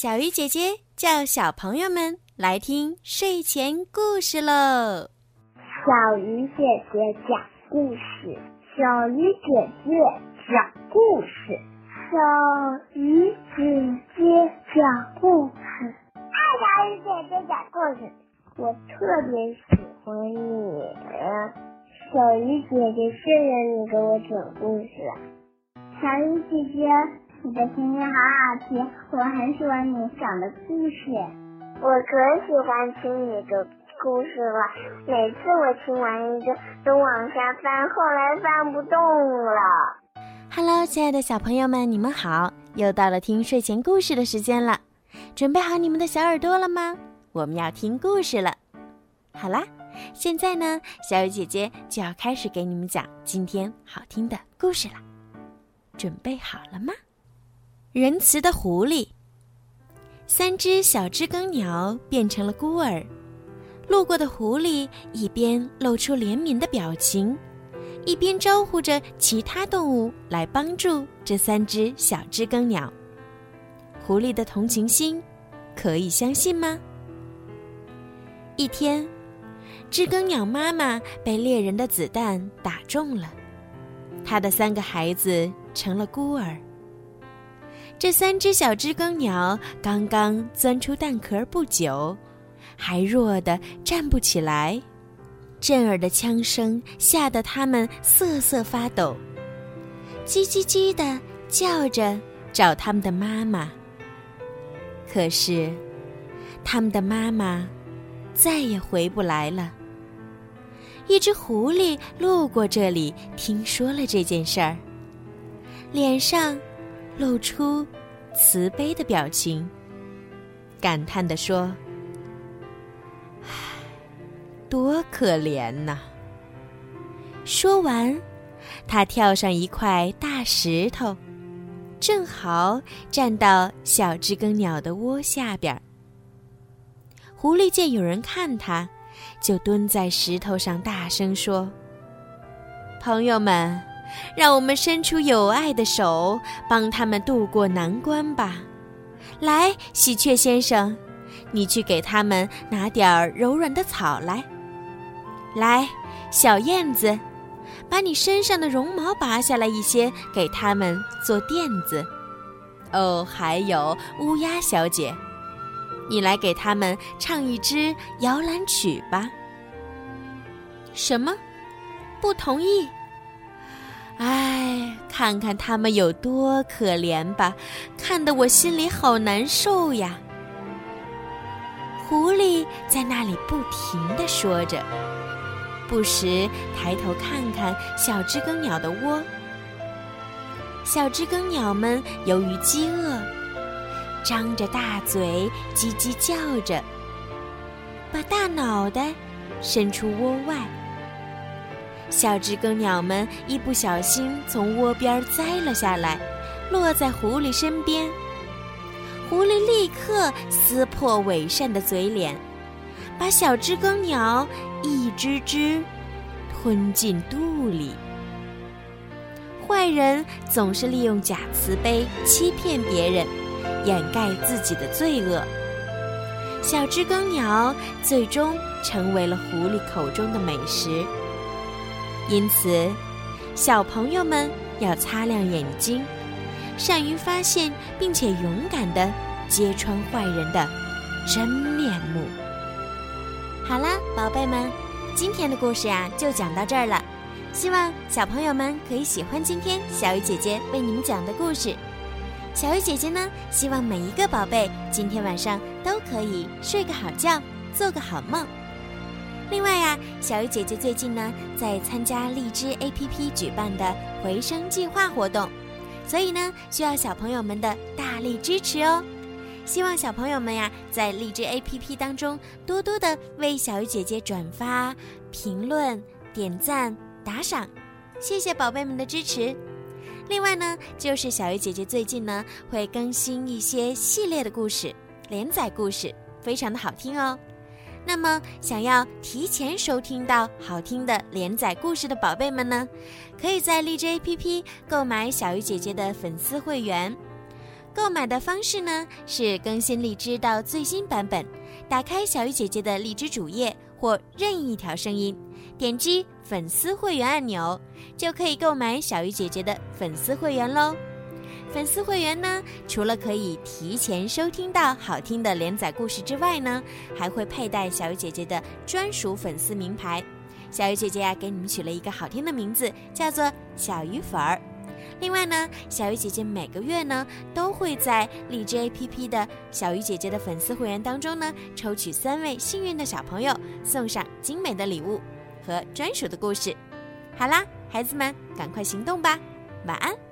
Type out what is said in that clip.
小鱼姐姐叫小朋友们来听睡前故事喽。小鱼姐姐讲故事，小鱼姐姐讲故事，小鱼姐姐讲故事。爱小鱼姐姐讲故事，我特别喜欢你。小鱼姐姐，谢谢你给我讲故事。小鱼姐姐。你的声音好好听，我很喜欢你讲的故事。我可喜欢听你的故事了，每次我听完一个都往下翻，后来翻不动了。Hello，亲爱的小朋友们，你们好！又到了听睡前故事的时间了，准备好你们的小耳朵了吗？我们要听故事了。好啦，现在呢，小雨姐姐就要开始给你们讲今天好听的故事了。准备好了吗？仁慈的狐狸。三只小知更鸟变成了孤儿，路过的狐狸一边露出怜悯的表情，一边招呼着其他动物来帮助这三只小知更鸟。狐狸的同情心，可以相信吗？一天，知更鸟妈妈被猎人的子弹打中了，她的三个孩子成了孤儿。这三只小知更鸟刚刚钻出蛋壳不久，还弱得站不起来，震耳的枪声吓得它们瑟瑟发抖，叽叽叽的叫着找他们的妈妈。可是，他们的妈妈再也回不来了。一只狐狸路过这里，听说了这件事儿，脸上。露出慈悲的表情，感叹地说：“唉，多可怜呐！”说完，他跳上一块大石头，正好站到小知更鸟的窝下边。狐狸见有人看他，就蹲在石头上，大声说：“朋友们。”让我们伸出友爱的手，帮他们渡过难关吧。来，喜鹊先生，你去给他们拿点儿柔软的草来。来，小燕子，把你身上的绒毛拔下来一些，给他们做垫子。哦，还有乌鸦小姐，你来给他们唱一支摇篮曲吧。什么？不同意？唉，看看他们有多可怜吧，看得我心里好难受呀。狐狸在那里不停地说着，不时抬头看看小知更鸟的窝。小知更鸟们由于饥饿，张着大嘴，叽叽叫着，把大脑袋伸出窝外。小知更鸟们一不小心从窝边栽了下来，落在狐狸身边。狐狸立刻撕破伪善的嘴脸，把小知更鸟一只只吞进肚里。坏人总是利用假慈悲欺骗别人，掩盖自己的罪恶。小知更鸟最终成为了狐狸口中的美食。因此，小朋友们要擦亮眼睛，善于发现并且勇敢地揭穿坏人的真面目。好啦，宝贝们，今天的故事呀就讲到这儿了。希望小朋友们可以喜欢今天小雨姐姐为你们讲的故事。小雨姐姐呢，希望每一个宝贝今天晚上都可以睡个好觉，做个好梦。另外呀，小鱼姐姐最近呢在参加荔枝 APP 举办的回声计划活动，所以呢需要小朋友们的大力支持哦。希望小朋友们呀在荔枝 APP 当中多多的为小鱼姐姐转发、评论、点赞、打赏，谢谢宝贝们的支持。另外呢，就是小鱼姐姐最近呢会更新一些系列的故事、连载故事，非常的好听哦。那么，想要提前收听到好听的连载故事的宝贝们呢，可以在荔枝 APP 购买小鱼姐姐的粉丝会员。购买的方式呢是更新荔枝到最新版本，打开小鱼姐姐的荔枝主页或任意一条声音，点击粉丝会员按钮，就可以购买小鱼姐姐的粉丝会员喽。粉丝会员呢，除了可以提前收听到好听的连载故事之外呢，还会佩戴小鱼姐姐的专属粉丝名牌。小鱼姐姐呀，给你们取了一个好听的名字，叫做小鱼粉儿。另外呢，小鱼姐姐每个月呢，都会在荔枝 APP 的小鱼姐姐的粉丝会员当中呢，抽取三位幸运的小朋友，送上精美的礼物和专属的故事。好啦，孩子们，赶快行动吧，晚安。